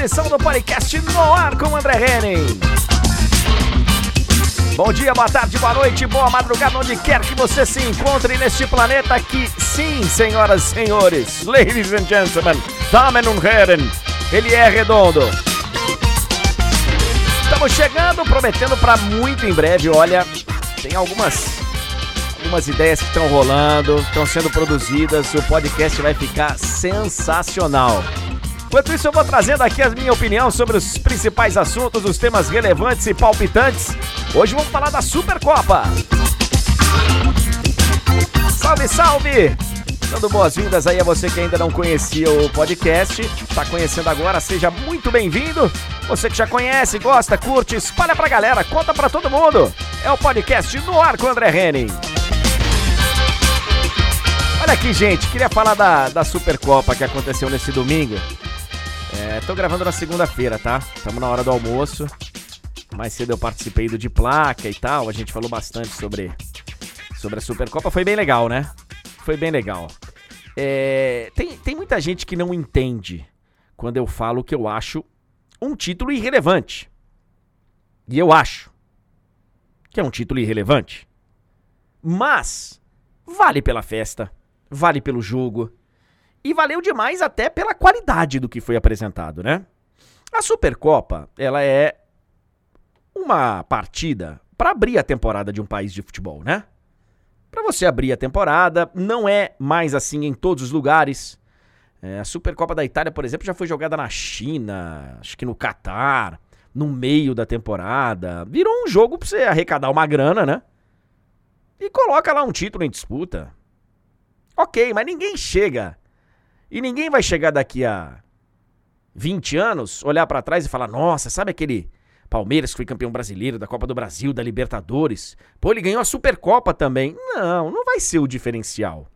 edição do podcast no ar com André Henning. Bom dia, boa tarde, boa noite, boa madrugada, onde quer que você se encontre neste planeta que, sim, senhoras e senhores, ladies and gentlemen, Damen und Herren, ele é redondo. Estamos chegando, prometendo para muito em breve, olha, tem algumas algumas ideias que estão rolando, estão sendo produzidas, o podcast vai ficar sensacional. Enquanto isso, eu vou trazendo aqui a minha opinião sobre os principais assuntos, os temas relevantes e palpitantes. Hoje vamos falar da Supercopa. Salve, salve! Dando boas-vindas aí a você que ainda não conhecia o podcast, está conhecendo agora, seja muito bem-vindo. Você que já conhece, gosta, curte, espalha pra galera, conta pra todo mundo. É o podcast no ar com o André Henning. Olha aqui, gente, queria falar da, da Supercopa que aconteceu nesse domingo. É, tô gravando na segunda-feira, tá? Estamos na hora do almoço. Mais cedo eu participei do de placa e tal. A gente falou bastante sobre, sobre a Supercopa. Foi bem legal, né? Foi bem legal. É, tem, tem muita gente que não entende quando eu falo que eu acho um título irrelevante. E eu acho que é um título irrelevante. Mas vale pela festa, vale pelo jogo, e valeu demais até pela qualidade do que foi apresentado, né? A Supercopa, ela é uma partida para abrir a temporada de um país de futebol, né? Para você abrir a temporada, não é mais assim em todos os lugares. É, a Supercopa da Itália, por exemplo, já foi jogada na China, acho que no Catar, no meio da temporada. Virou um jogo para você arrecadar uma grana, né? E coloca lá um título em disputa. Ok, mas ninguém chega e ninguém vai chegar daqui a 20 anos, olhar para trás e falar: nossa, sabe aquele Palmeiras que foi campeão brasileiro da Copa do Brasil, da Libertadores? Pô, ele ganhou a Supercopa também. Não, não vai ser o diferencial.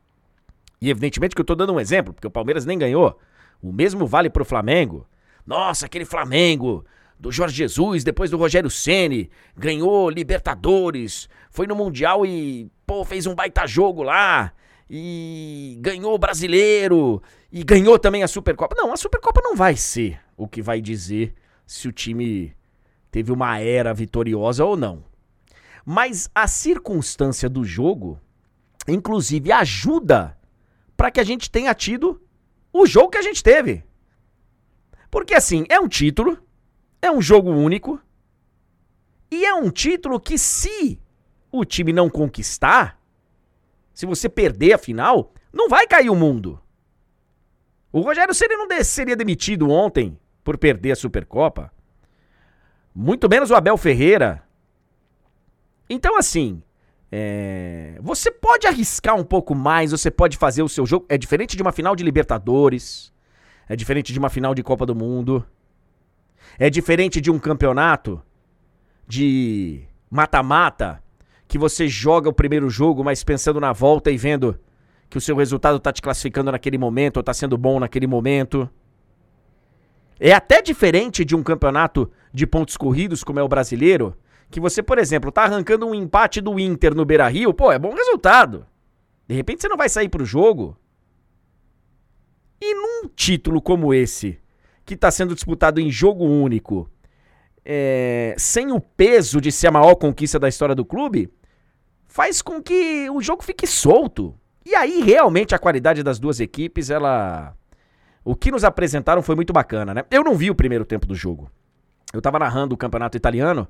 E evidentemente que eu tô dando um exemplo, porque o Palmeiras nem ganhou. O mesmo vale pro Flamengo. Nossa, aquele Flamengo do Jorge Jesus, depois do Rogério Ceni, ganhou Libertadores, foi no Mundial e, pô, fez um baita jogo lá e ganhou o brasileiro e ganhou também a Supercopa. Não, a Supercopa não vai ser o que vai dizer se o time teve uma era vitoriosa ou não. Mas a circunstância do jogo, inclusive, ajuda para que a gente tenha tido o jogo que a gente teve. Porque assim, é um título, é um jogo único, e é um título que, se o time não conquistar, se você perder a final, não vai cair o mundo. O Rogério Ceni não seria demitido ontem por perder a Supercopa. Muito menos o Abel Ferreira. Então, assim, é... você pode arriscar um pouco mais, você pode fazer o seu jogo. É diferente de uma final de Libertadores, é diferente de uma final de Copa do Mundo, é diferente de um campeonato de mata-mata que você joga o primeiro jogo, mas pensando na volta e vendo que o seu resultado está te classificando naquele momento, ou está sendo bom naquele momento. É até diferente de um campeonato de pontos corridos, como é o brasileiro, que você, por exemplo, tá arrancando um empate do Inter no Beira Rio, pô, é bom resultado. De repente você não vai sair pro jogo. E num título como esse, que está sendo disputado em jogo único, é, sem o peso de ser a maior conquista da história do clube, faz com que o jogo fique solto. E aí, realmente, a qualidade das duas equipes, ela. O que nos apresentaram foi muito bacana, né? Eu não vi o primeiro tempo do jogo. Eu tava narrando o campeonato italiano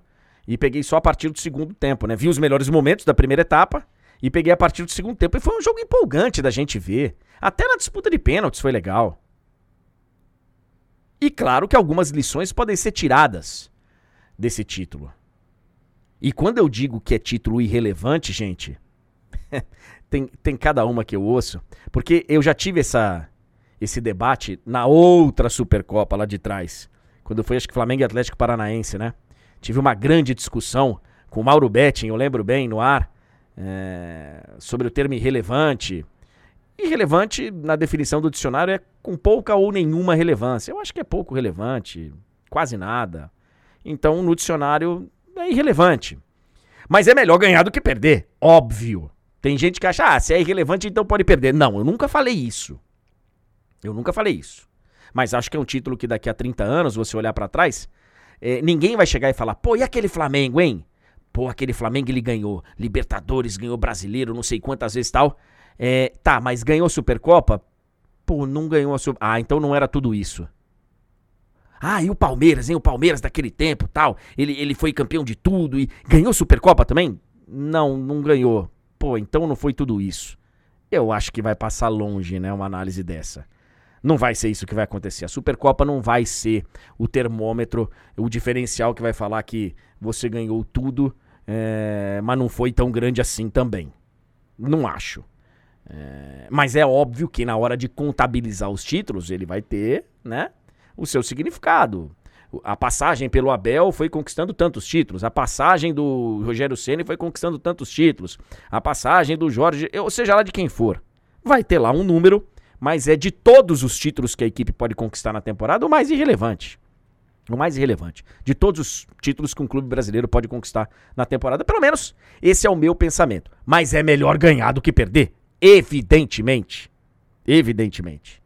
e peguei só a partir do segundo tempo, né? Vi os melhores momentos da primeira etapa e peguei a partir do segundo tempo. E foi um jogo empolgante da gente ver. Até na disputa de pênaltis foi legal. E claro que algumas lições podem ser tiradas desse título. E quando eu digo que é título irrelevante, gente, tem, tem cada uma que eu ouço. Porque eu já tive essa, esse debate na outra Supercopa lá de trás. Quando foi, acho que Flamengo e Atlético Paranaense, né? Tive uma grande discussão com o Mauro Betting, eu lembro bem, no ar, é, sobre o termo irrelevante. Irrelevante, na definição do dicionário, é com pouca ou nenhuma relevância. Eu acho que é pouco relevante, quase nada. Então, no dicionário, é irrelevante. Mas é melhor ganhar do que perder, óbvio. Tem gente que acha, ah, se é irrelevante, então pode perder. Não, eu nunca falei isso. Eu nunca falei isso. Mas acho que é um título que daqui a 30 anos, você olhar para trás, é, ninguém vai chegar e falar, pô, e aquele Flamengo, hein? Pô, aquele Flamengo ele ganhou Libertadores, ganhou Brasileiro, não sei quantas vezes tal. É, tá, mas ganhou Supercopa? Pô, não ganhou a Super... Ah, então não era tudo isso. Ah, e o Palmeiras, hein? O Palmeiras daquele tempo tal. Ele, ele foi campeão de tudo e ganhou Supercopa também? Não, não ganhou. Pô, então não foi tudo isso. Eu acho que vai passar longe, né? Uma análise dessa. Não vai ser isso que vai acontecer. A Supercopa não vai ser o termômetro, o diferencial que vai falar que você ganhou tudo, é, mas não foi tão grande assim também. Não acho. É, mas é óbvio que na hora de contabilizar os títulos, ele vai ter, né, o seu significado. A passagem pelo Abel foi conquistando tantos títulos. A passagem do Rogério Ceni foi conquistando tantos títulos. A passagem do Jorge, ou seja lá de quem for, vai ter lá um número, mas é de todos os títulos que a equipe pode conquistar na temporada o mais irrelevante. O mais irrelevante. De todos os títulos que um clube brasileiro pode conquistar na temporada, pelo menos esse é o meu pensamento. Mas é melhor ganhar do que perder. Evidentemente. Evidentemente.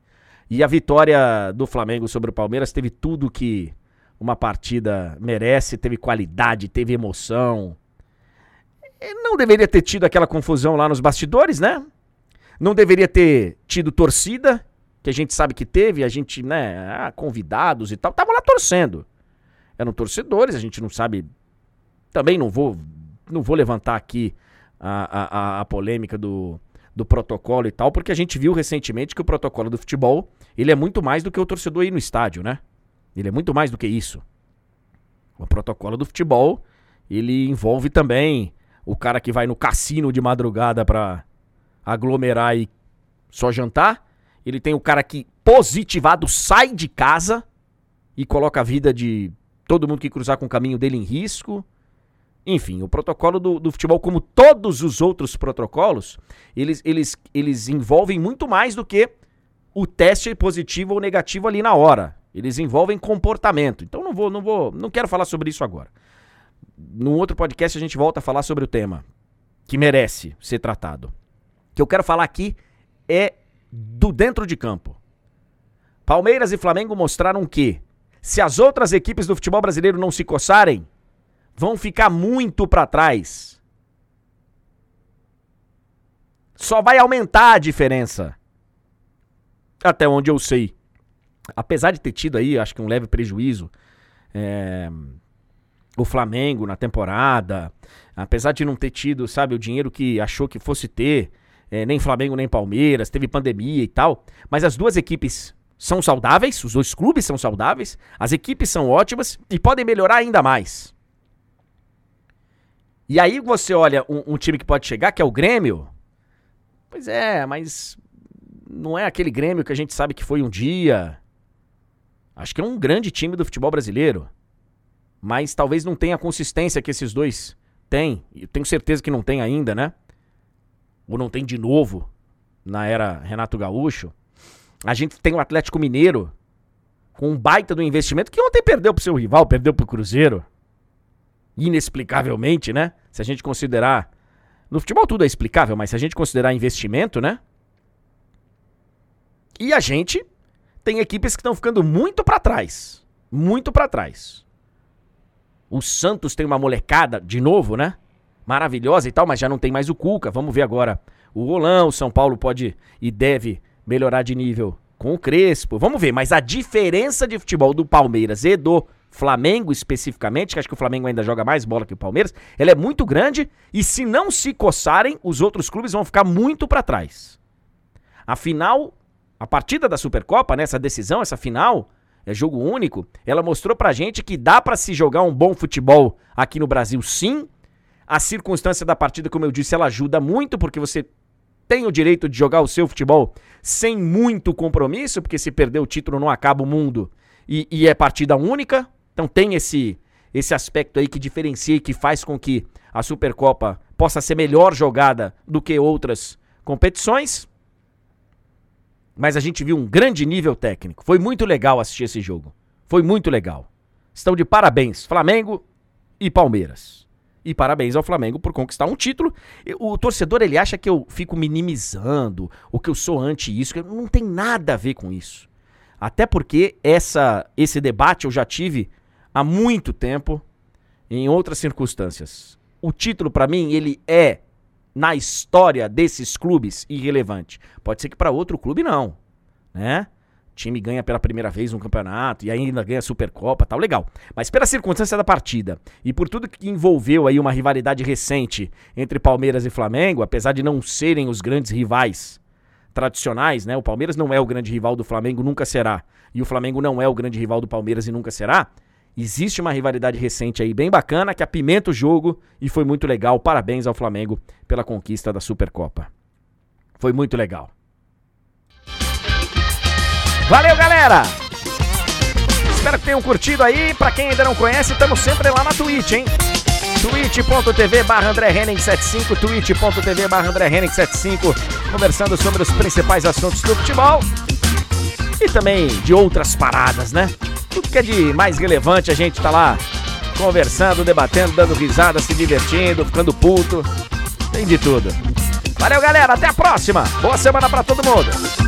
E a vitória do Flamengo sobre o Palmeiras teve tudo que uma partida merece, teve qualidade, teve emoção. Não deveria ter tido aquela confusão lá nos bastidores, né? Não deveria ter tido torcida, que a gente sabe que teve, a gente, né, ah, convidados e tal, estavam lá torcendo. Eram torcedores, a gente não sabe. Também não vou, não vou levantar aqui a, a, a polêmica do, do protocolo e tal, porque a gente viu recentemente que o protocolo do futebol, ele é muito mais do que o torcedor ir no estádio, né? Ele é muito mais do que isso. O protocolo do futebol, ele envolve também o cara que vai no cassino de madrugada para aglomerar e só jantar. Ele tem o cara que positivado sai de casa e coloca a vida de todo mundo que cruzar com o caminho dele em risco. Enfim, o protocolo do, do, futebol, como todos os outros protocolos, eles, eles, eles envolvem muito mais do que o teste positivo ou negativo ali na hora. Eles envolvem comportamento. Então não vou, não vou, não quero falar sobre isso agora. Num outro podcast a gente volta a falar sobre o tema que merece ser tratado. O que eu quero falar aqui é do dentro de campo. Palmeiras e Flamengo mostraram que se as outras equipes do futebol brasileiro não se coçarem, vão ficar muito para trás. Só vai aumentar a diferença. Até onde eu sei. Apesar de ter tido aí, acho que um leve prejuízo, é, o Flamengo na temporada, apesar de não ter tido, sabe, o dinheiro que achou que fosse ter, é, nem Flamengo nem Palmeiras, teve pandemia e tal, mas as duas equipes são saudáveis, os dois clubes são saudáveis, as equipes são ótimas e podem melhorar ainda mais. E aí você olha um, um, time que pode chegar, que é o Grêmio. Pois é, mas não é aquele Grêmio que a gente sabe que foi um dia. Acho que é um grande time do futebol brasileiro. Mas talvez não tenha a consistência que esses dois têm. Eu tenho certeza que não tem ainda, né? Ou não tem de novo na era Renato Gaúcho. A gente tem o Atlético Mineiro com um baita do investimento que ontem perdeu pro seu rival, perdeu pro Cruzeiro inexplicavelmente, né? Se a gente considerar. No futebol tudo é explicável, mas se a gente considerar investimento, né? E a gente tem equipes que estão ficando muito para trás. Muito para trás. O Santos tem uma molecada, de novo, né? Maravilhosa e tal, mas já não tem mais o Cuca. Vamos ver agora o Rolão. O São Paulo pode e deve melhorar de nível com o Crespo. Vamos ver, mas a diferença de futebol do Palmeiras e do Flamengo especificamente, que acho que o Flamengo ainda joga mais bola que o Palmeiras, ela é muito grande e se não se coçarem, os outros clubes vão ficar muito para trás. A final, a partida da Supercopa, né, essa decisão, essa final, é jogo único, ela mostrou pra gente que dá para se jogar um bom futebol aqui no Brasil, sim. A circunstância da partida, como eu disse, ela ajuda muito porque você tem o direito de jogar o seu futebol sem muito compromisso, porque se perder o título não acaba o mundo e, e é partida única. Então tem esse esse aspecto aí que diferencia e que faz com que a Supercopa possa ser melhor jogada do que outras competições. Mas a gente viu um grande nível técnico. Foi muito legal assistir esse jogo. Foi muito legal. Estão de parabéns Flamengo e Palmeiras. E parabéns ao Flamengo por conquistar um título. O torcedor ele acha que eu fico minimizando, ou que eu sou anti isso, não tem nada a ver com isso. Até porque essa, esse debate eu já tive há muito tempo em outras circunstâncias. O título, para mim, ele é, na história desses clubes, irrelevante. Pode ser que para outro clube não, né? O time ganha pela primeira vez um campeonato e ainda ganha a Supercopa, tal, legal. Mas pela circunstância da partida e por tudo que envolveu aí uma rivalidade recente entre Palmeiras e Flamengo, apesar de não serem os grandes rivais tradicionais, né? O Palmeiras não é o grande rival do Flamengo, nunca será. E o Flamengo não é o grande rival do Palmeiras e nunca será. Existe uma rivalidade recente aí bem bacana que apimenta o jogo e foi muito legal. Parabéns ao Flamengo pela conquista da Supercopa. Foi muito legal. Valeu, galera! Espero que tenham curtido aí. Pra quem ainda não conhece, estamos sempre lá na Twitch, hein? twitch.tv barra André Henning 75, twitch.tv barra André Henning 75, conversando sobre os principais assuntos do futebol e também de outras paradas, né? Tudo que é de mais relevante a gente tá lá conversando, debatendo, dando risada, se divertindo, ficando puto. Tem de tudo. Valeu, galera. Até a próxima. Boa semana para todo mundo.